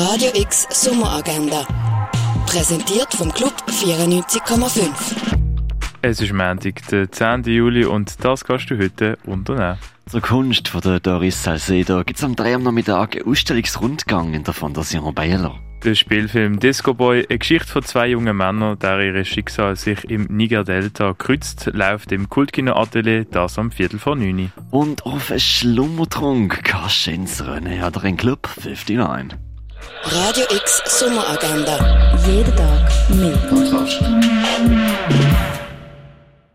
Radio X Sommeragenda. Präsentiert vom Club 94,5. Es ist Montag, der 10. Juli und das kannst du heute unternehmen. Zur Kunst von der Doris Salcedo gibt es am 3 am Nachmittag einen Ausstellungsrundgang in der Fondation Baylor. Der Spielfilm Disco Boy, eine Geschichte von zwei jungen Männern, der ihr Schicksal sich im Niger-Delta kreuzt, läuft im Kultkino-Atelier, das am Viertel vor neun. Und auf einen Schlummertrunk kannst du ins Rennen oder in Club 59. Radio X Sommeragenda. Jeden Tag mehr. Kontrast.